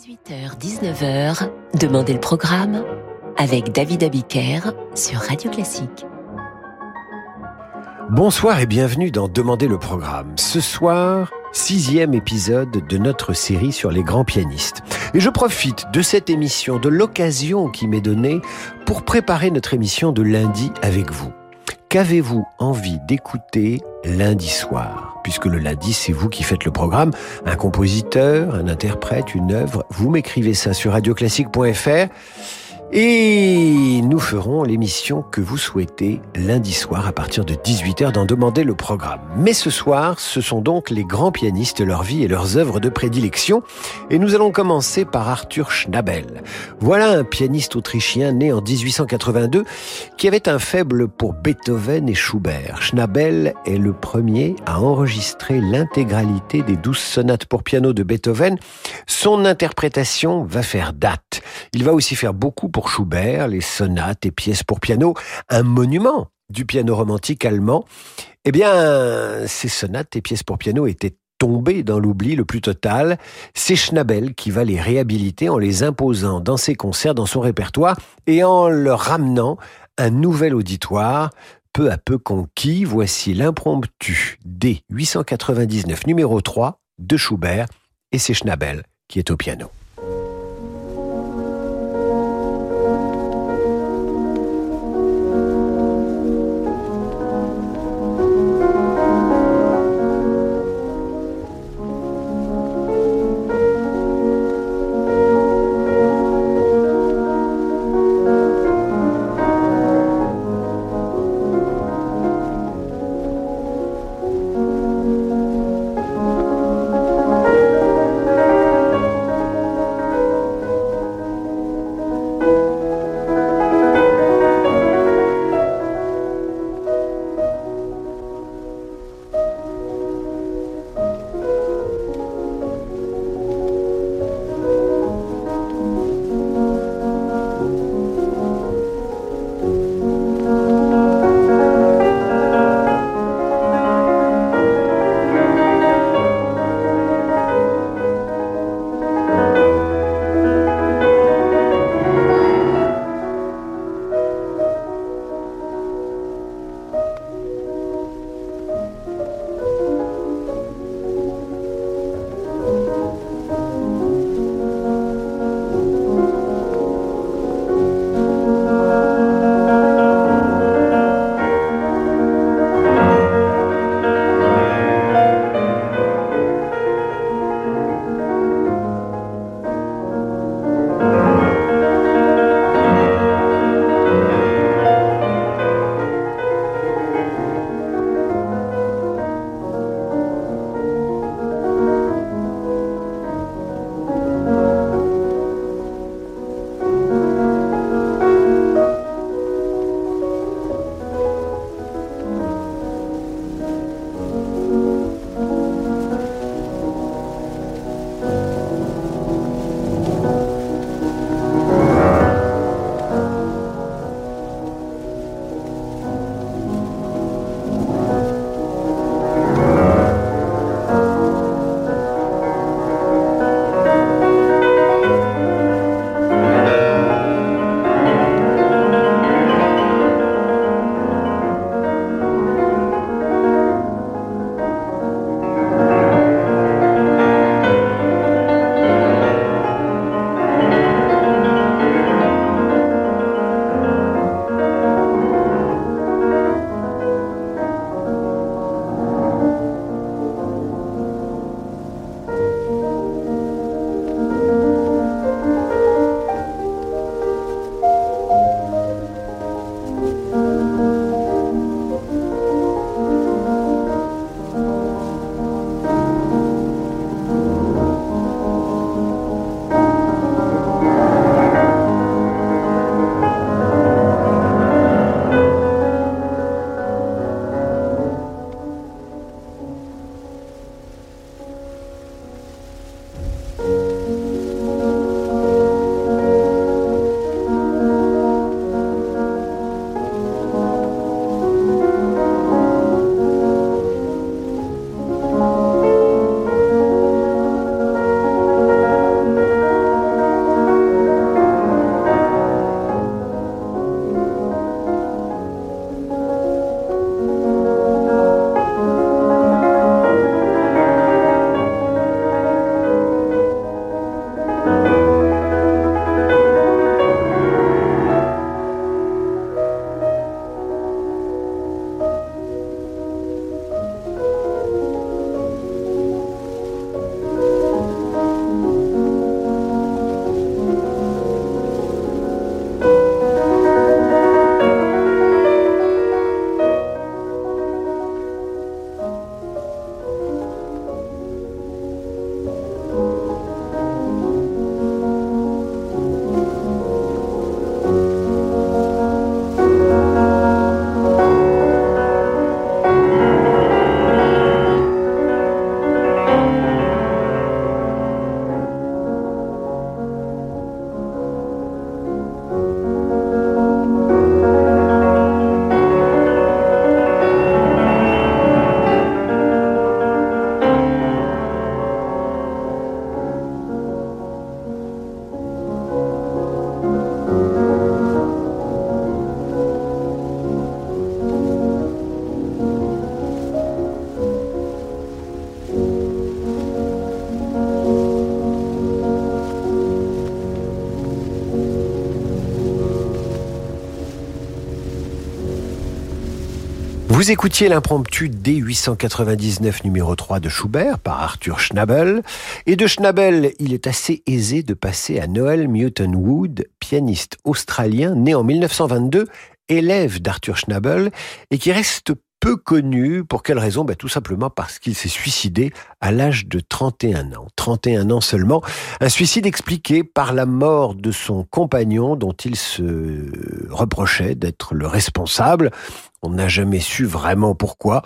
18h-19h, Demandez le programme avec David Abiker sur Radio Classique. Bonsoir et bienvenue dans Demandez le programme. Ce soir, sixième épisode de notre série sur les grands pianistes. Et je profite de cette émission, de l'occasion qui m'est donnée pour préparer notre émission de lundi avec vous. Qu'avez-vous envie d'écouter lundi soir? Puisque le lundi, c'est vous qui faites le programme. Un compositeur, un interprète, une œuvre. Vous m'écrivez ça sur radioclassique.fr. Et nous ferons l'émission que vous souhaitez lundi soir à partir de 18h d'en demander le programme. Mais ce soir, ce sont donc les grands pianistes, leur vie et leurs œuvres de prédilection. Et nous allons commencer par Arthur Schnabel. Voilà un pianiste autrichien né en 1882 qui avait un faible pour Beethoven et Schubert. Schnabel est le premier à enregistrer l'intégralité des douze sonates pour piano de Beethoven. Son interprétation va faire date. Il va aussi faire beaucoup pour Schubert, les sonates et pièces pour piano, un monument du piano romantique allemand. Eh bien, ces sonates et pièces pour piano étaient tombées dans l'oubli le plus total. C'est Schnabel qui va les réhabiliter en les imposant dans ses concerts, dans son répertoire et en leur ramenant un nouvel auditoire peu à peu conquis. Voici l'impromptu D899 numéro 3 de Schubert et c'est Schnabel qui est au piano. Vous écoutiez l'impromptu D899 numéro 3 de Schubert par Arthur Schnabel. Et de Schnabel, il est assez aisé de passer à Noel Newton Wood, pianiste australien né en 1922, élève d'Arthur Schnabel et qui reste peu connu. Pour quelle raison? Ben, Tout simplement parce qu'il s'est suicidé à l'âge de 31 ans. 31 ans seulement. Un suicide expliqué par la mort de son compagnon dont il se reprochait d'être le responsable. On n'a jamais su vraiment pourquoi.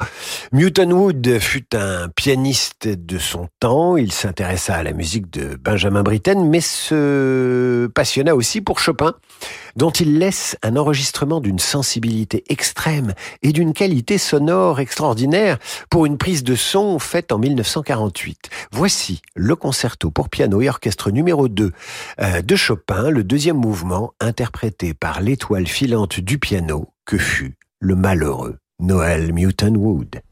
Newton Wood fut un pianiste de son temps. Il s'intéressa à la musique de Benjamin Britten, mais se passionna aussi pour Chopin, dont il laisse un enregistrement d'une sensibilité extrême et d'une qualité sonore extraordinaire pour une prise de son faite en 1948. Voici le concerto pour piano et orchestre numéro 2 euh, de Chopin, le deuxième mouvement interprété par l'étoile filante du piano que fut le malheureux Noël Newton Wood.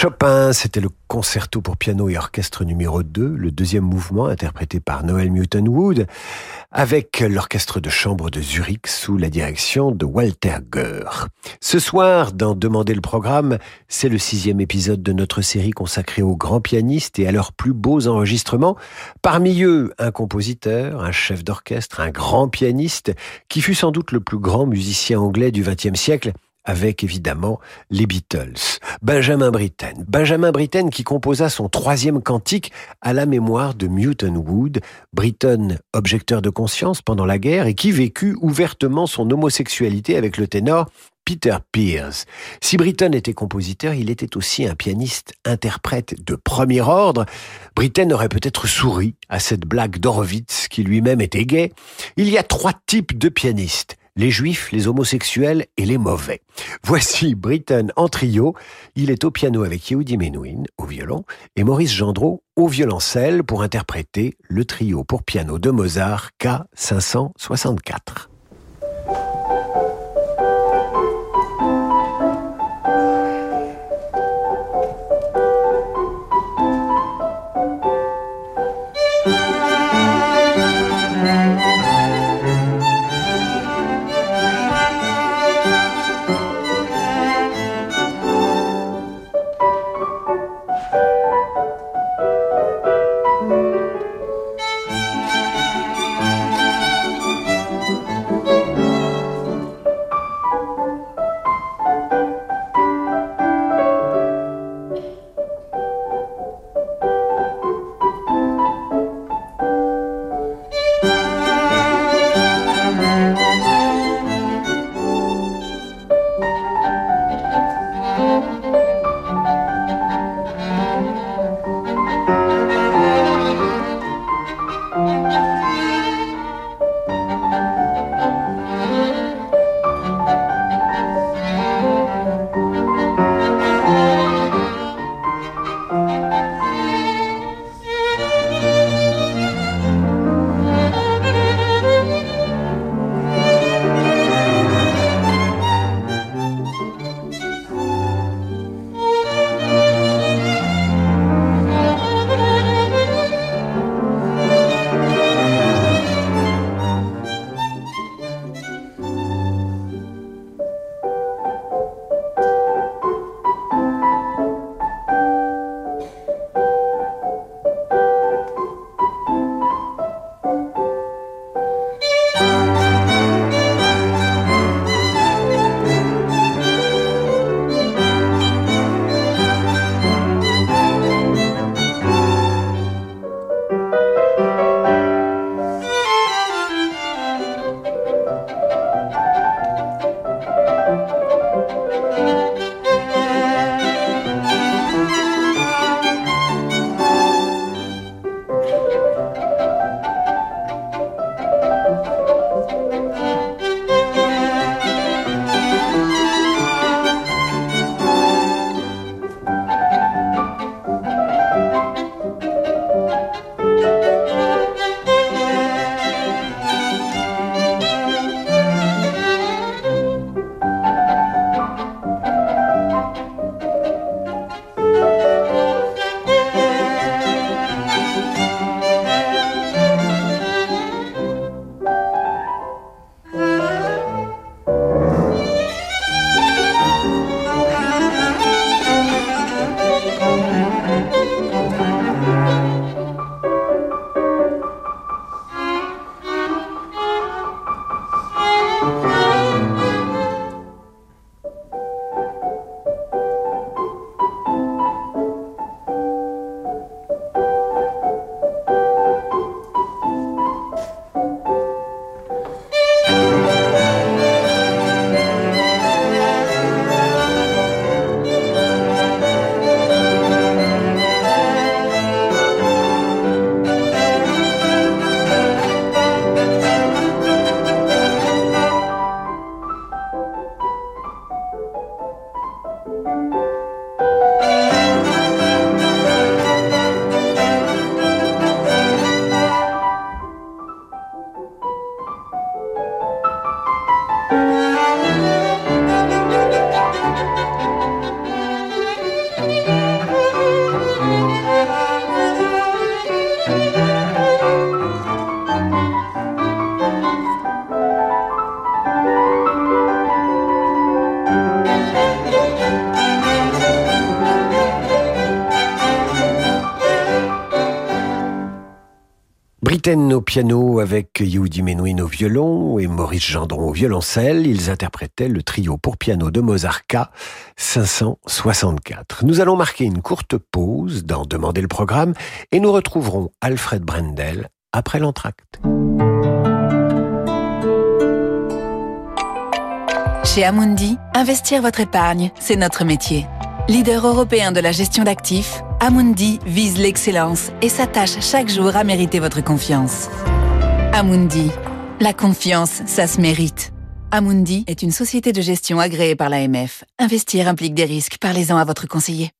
Chopin, c'était le concerto pour piano et orchestre numéro 2, le deuxième mouvement interprété par Noel Newton Wood, avec l'orchestre de chambre de Zurich sous la direction de Walter Goer. Ce soir, dans Demander le programme, c'est le sixième épisode de notre série consacrée aux grands pianistes et à leurs plus beaux enregistrements. Parmi eux, un compositeur, un chef d'orchestre, un grand pianiste, qui fut sans doute le plus grand musicien anglais du XXe siècle, avec évidemment les Beatles. Benjamin Britten. Benjamin Britten qui composa son troisième cantique à la mémoire de Newton Wood, Britten objecteur de conscience pendant la guerre et qui vécut ouvertement son homosexualité avec le ténor Peter Pierce. Si Britten était compositeur, il était aussi un pianiste interprète de premier ordre. Britten aurait peut-être souri à cette blague d'Horowitz qui lui-même était gay. Il y a trois types de pianistes les juifs, les homosexuels et les mauvais. Voici Britten en trio. Il est au piano avec Yehudi Menuhin au violon et Maurice Gendreau au violoncelle pour interpréter le trio pour piano de Mozart K564. Au piano avec Yehudi Menuhin au violon et Maurice Gendron au violoncelle. Ils interprétaient le trio pour piano de Mozart K 564. Nous allons marquer une courte pause dans Demander le programme et nous retrouverons Alfred Brendel après l'entracte. Chez Amundi, investir votre épargne, c'est notre métier. Leader européen de la gestion d'actifs, Amundi vise l'excellence et s'attache chaque jour à mériter votre confiance. Amundi, la confiance, ça se mérite. Amundi est une société de gestion agréée par l'AMF. Investir implique des risques. Parlez-en à votre conseiller.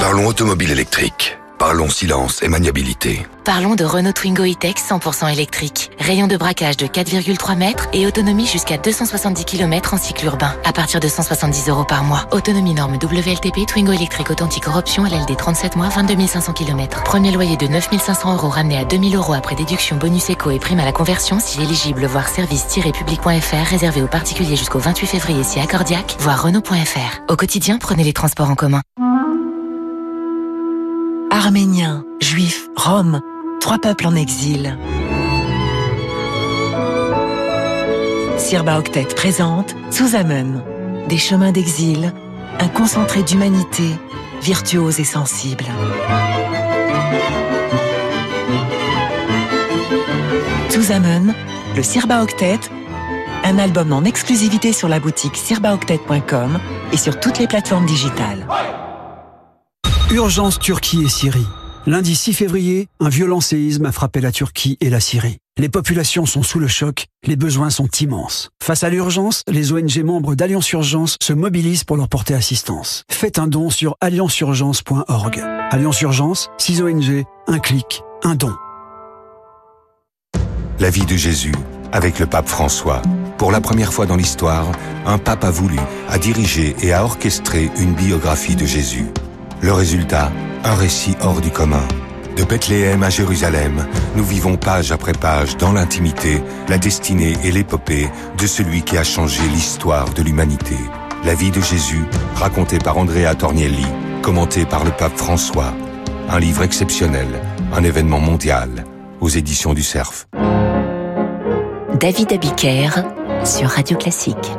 Parlons automobile électrique. Parlons silence et maniabilité. Parlons de Renault Twingo E-Tech 100% électrique. Rayon de braquage de 4,3 mètres et autonomie jusqu'à 270 km en cycle urbain. À partir de 170 euros par mois. Autonomie norme WLTP Twingo électrique authentique option LLD 37 mois 22 500 km. Premier loyer de 9 500 euros ramené à 2000 euros après déduction bonus éco et prime à la conversion si éligible. Voir service-public.fr réservé aux particuliers jusqu'au 28 février si accordiaque. Voir Renault.fr. Au quotidien, prenez les transports en commun. Arméniens, Juifs, Roms, trois peuples en exil. Sirba Octet présente Amen, des chemins d'exil, un concentré d'humanité, virtuose et sensible. Amen, le Sirba Octet, un album en exclusivité sur la boutique sirbaoctet.com et sur toutes les plateformes digitales. Urgence Turquie et Syrie. Lundi 6 février, un violent séisme a frappé la Turquie et la Syrie. Les populations sont sous le choc, les besoins sont immenses. Face à l'urgence, les ONG membres d'Alliance Urgence se mobilisent pour leur porter assistance. Faites un don sur allianceurgence.org. Alliance Urgence, 6 ONG, un clic, un don. La vie de Jésus avec le pape François. Pour la première fois dans l'histoire, un pape a voulu, a dirigé et a orchestré une biographie de Jésus. Le résultat, un récit hors du commun. De Bethléem à Jérusalem, nous vivons page après page dans l'intimité, la destinée et l'épopée de celui qui a changé l'histoire de l'humanité. La vie de Jésus, racontée par Andrea Tornielli, commentée par le pape François. Un livre exceptionnel, un événement mondial, aux éditions du Cerf. David Abiker sur Radio Classique.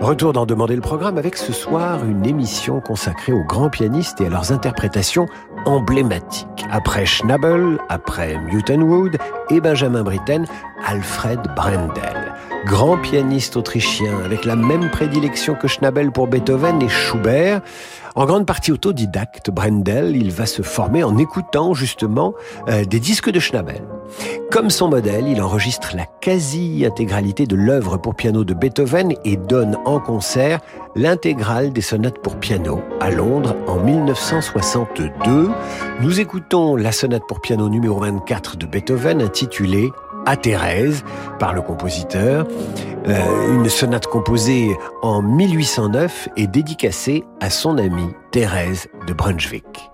Retour d'en demander le programme avec ce soir une émission consacrée aux grands pianistes et à leurs interprétations emblématiques. Après Schnabel, après Newton Wood et Benjamin Britten, Alfred Brendel. Grand pianiste autrichien avec la même prédilection que Schnabel pour Beethoven et Schubert. En grande partie autodidacte, Brendel, il va se former en écoutant justement euh, des disques de Schnabel. Comme son modèle, il enregistre la quasi-intégralité de l'œuvre pour piano de Beethoven et donne en concert l'intégrale des sonates pour piano à Londres en 1962. Nous écoutons la sonate pour piano numéro 24 de Beethoven intitulée à Thérèse par le compositeur. Euh, une sonate composée en 1809 et dédicacée à son amie Thérèse de Brunswick.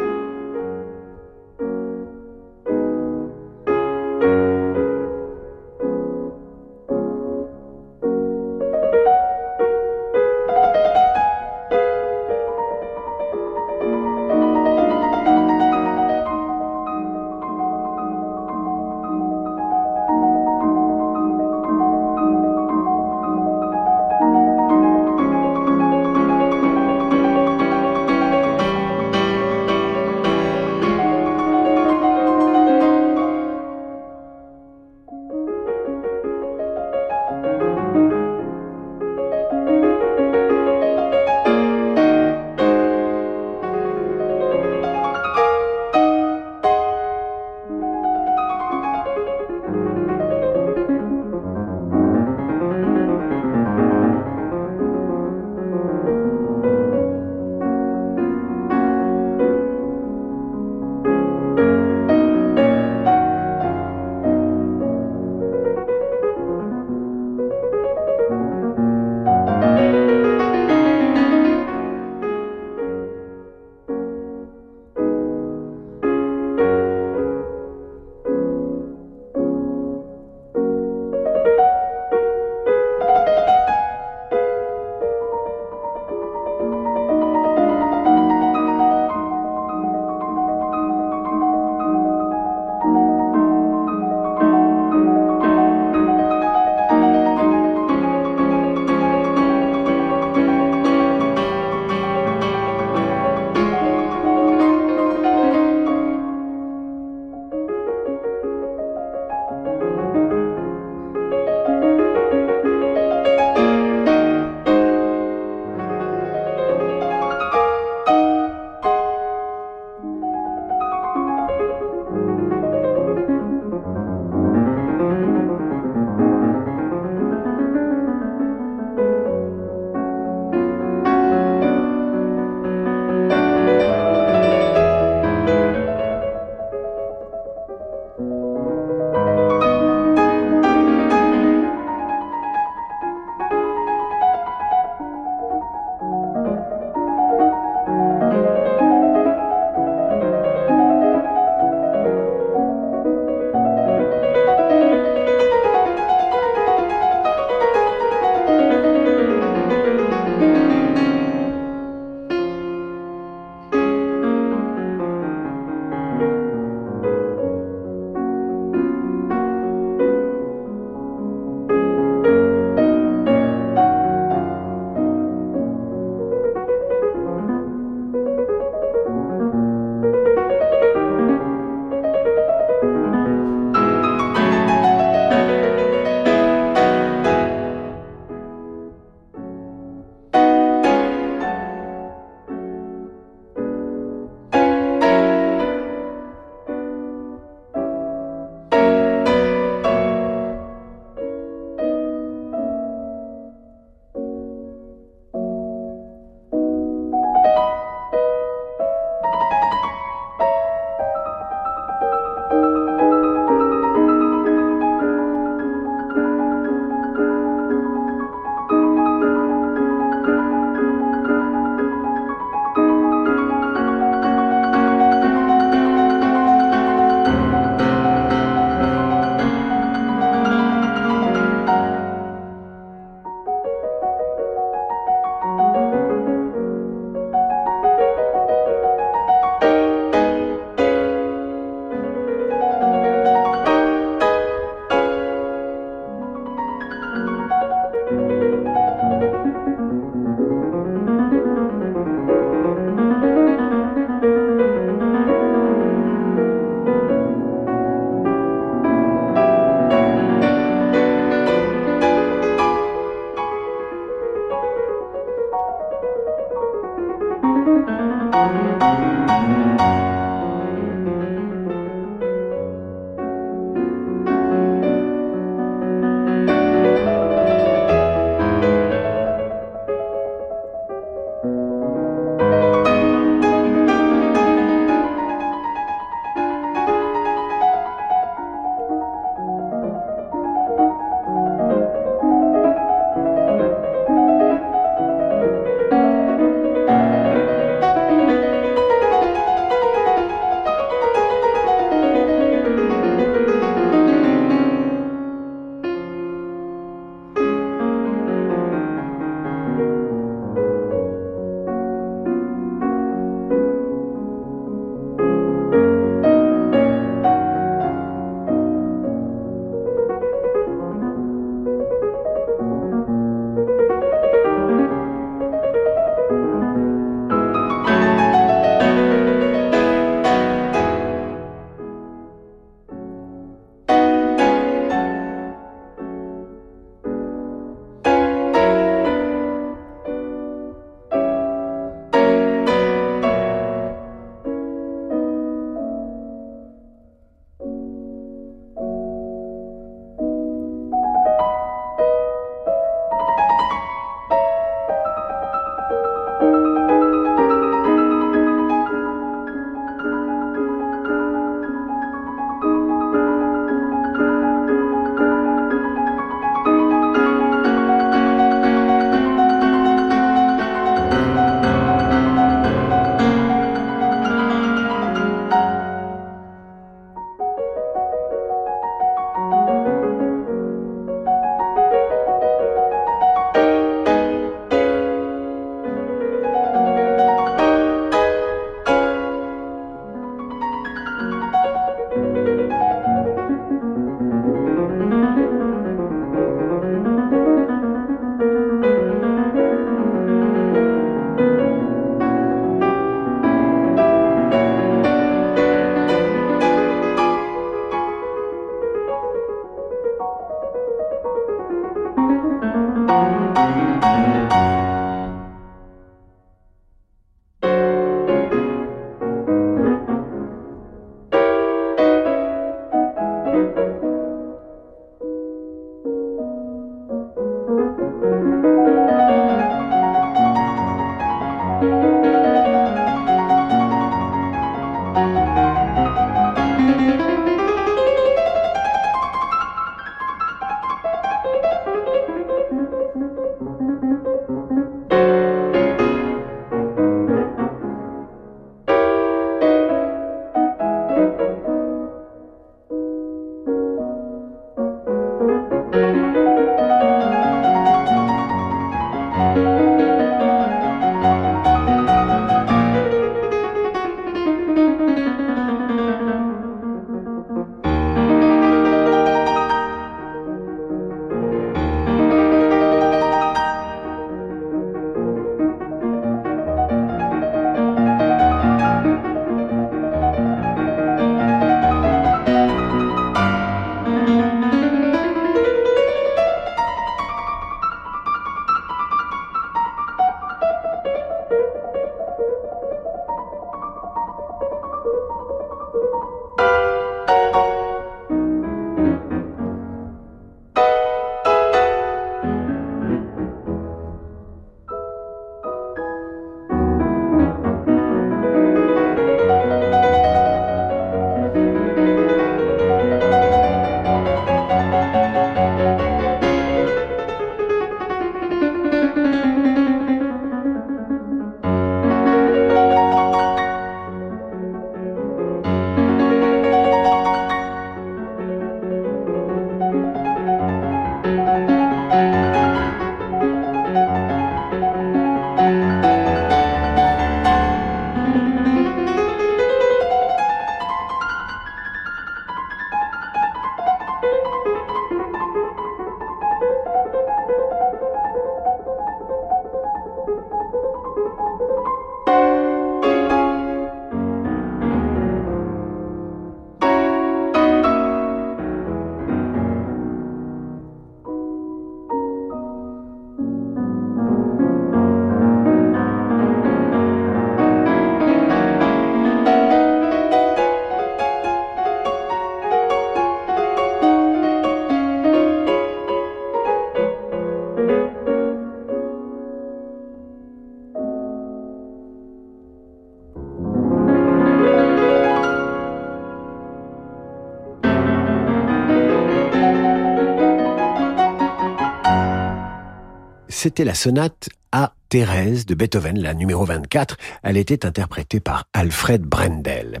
La sonate à Thérèse de Beethoven, la numéro 24. Elle était interprétée par Alfred Brendel.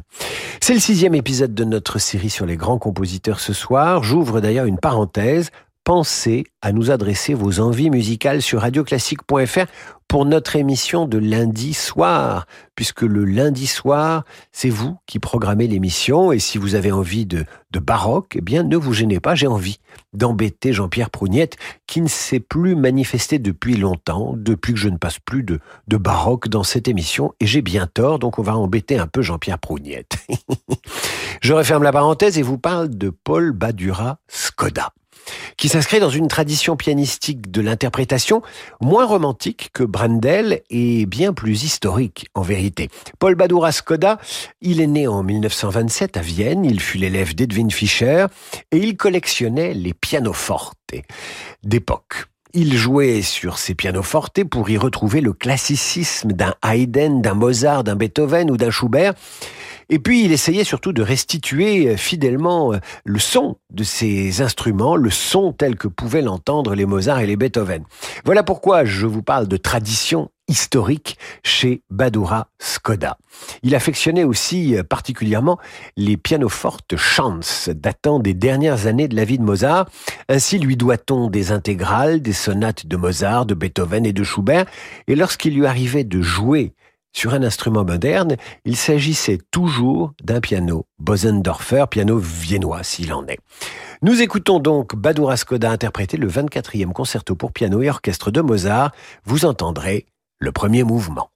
C'est le sixième épisode de notre série sur les grands compositeurs ce soir. J'ouvre d'ailleurs une parenthèse. Pensez à nous adresser vos envies musicales sur radioclassique.fr pour notre émission de lundi soir, puisque le lundi soir, c'est vous qui programmez l'émission, et si vous avez envie de, de baroque, eh bien ne vous gênez pas, j'ai envie d'embêter Jean-Pierre Prougnette, qui ne s'est plus manifesté depuis longtemps, depuis que je ne passe plus de, de baroque dans cette émission, et j'ai bien tort, donc on va embêter un peu Jean-Pierre Prougnette. je referme la parenthèse et vous parle de Paul Badura Skoda qui s'inscrit dans une tradition pianistique de l'interprétation moins romantique que Brendel et bien plus historique en vérité. Paul Badura Skoda, il est né en 1927 à Vienne, il fut l'élève d'Edwin Fischer et il collectionnait les pianofortes d'époque. Il jouait sur ses pianofortes pour y retrouver le classicisme d'un Haydn, d'un Mozart, d'un Beethoven ou d'un Schubert. Et puis, il essayait surtout de restituer euh, fidèlement euh, le son de ces instruments, le son tel que pouvaient l'entendre les Mozart et les Beethoven. Voilà pourquoi je vous parle de tradition historique chez Badura Skoda. Il affectionnait aussi euh, particulièrement les pianofortes Chance, datant des dernières années de la vie de Mozart. Ainsi lui doit-on des intégrales, des sonates de Mozart, de Beethoven et de Schubert. Et lorsqu'il lui arrivait de jouer sur un instrument moderne, il s'agissait toujours d'un piano Bosendorfer, piano viennois s'il en est. Nous écoutons donc Badour Skoda interpréter le 24e concerto pour piano et orchestre de Mozart. Vous entendrez le premier mouvement.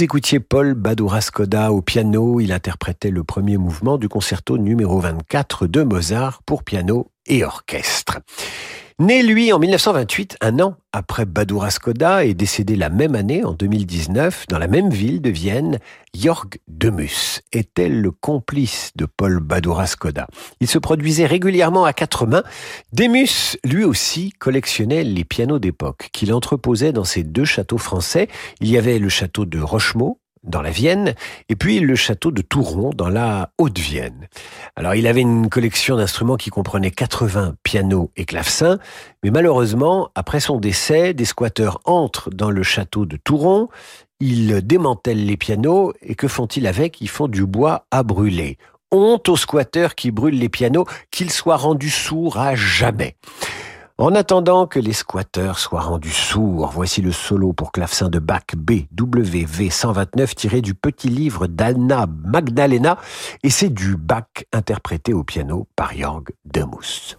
Vous écoutiez Paul Badura-Skoda au piano. Il interprétait le premier mouvement du concerto numéro 24 de Mozart pour piano et orchestre. Né, lui, en 1928, un an après Badura Skoda, et décédé la même année, en 2019, dans la même ville de Vienne, Jörg Demus était le complice de Paul Badura Skoda. Il se produisait régulièrement à quatre mains. Demus, lui aussi, collectionnait les pianos d'époque qu'il entreposait dans ses deux châteaux français. Il y avait le château de Rochemont, dans la Vienne, et puis le château de Touron dans la Haute-Vienne. Alors il avait une collection d'instruments qui comprenait 80 pianos et clavecins, mais malheureusement, après son décès, des squatteurs entrent dans le château de Touron, ils démantèlent les pianos, et que font-ils avec? Ils font du bois à brûler. Honte aux squatteurs qui brûlent les pianos, qu'ils soient rendus sourds à jamais. En attendant que les squatteurs soient rendus sourds, voici le solo pour clavecin de Bach BWV 129 tiré du petit livre d'Anna Magdalena et c'est du Bach interprété au piano par Jörg Demus.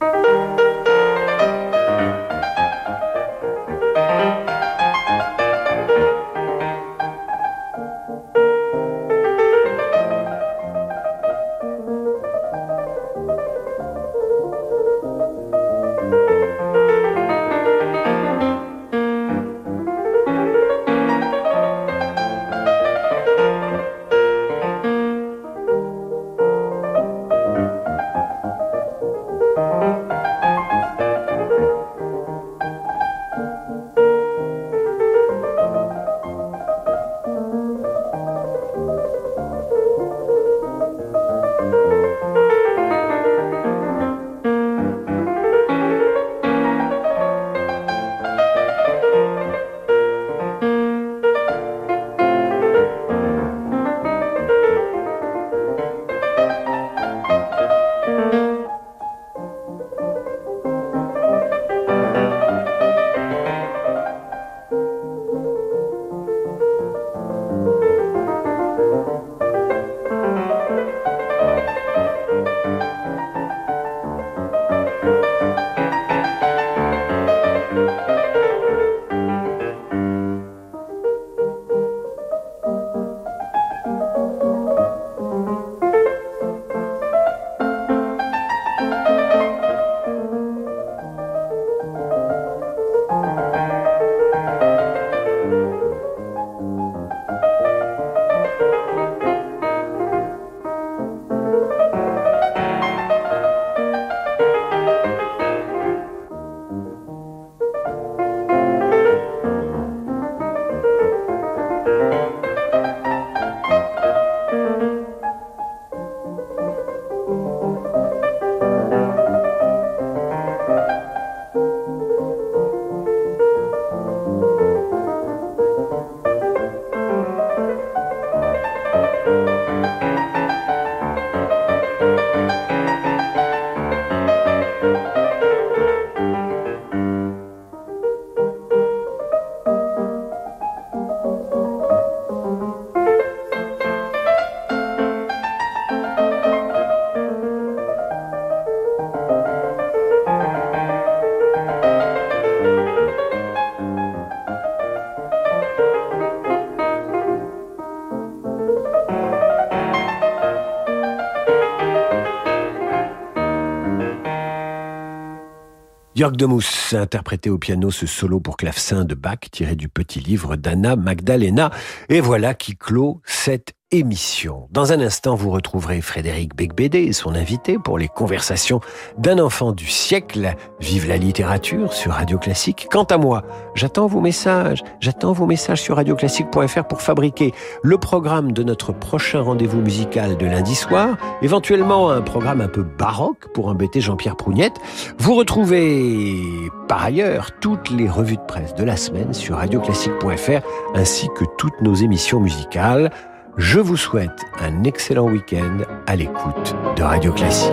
Jörg Demus a interprété au piano ce solo pour clavecin de Bach tiré du petit livre d'Anna Magdalena. Et voilà qui clôt cette émission. Dans un instant, vous retrouverez Frédéric Becbédé et son invité pour les conversations d'un enfant du siècle. Vive la littérature sur Radio Classique. Quant à moi, j'attends vos messages. J'attends vos messages sur radioclassique.fr pour fabriquer le programme de notre prochain rendez-vous musical de lundi soir, éventuellement un programme un peu baroque pour embêter Jean-Pierre Prougnette. Vous retrouvez par ailleurs toutes les revues de presse de la semaine sur radioclassique.fr ainsi que toutes nos émissions musicales. Je vous souhaite un excellent week-end à l'écoute de Radio Classique.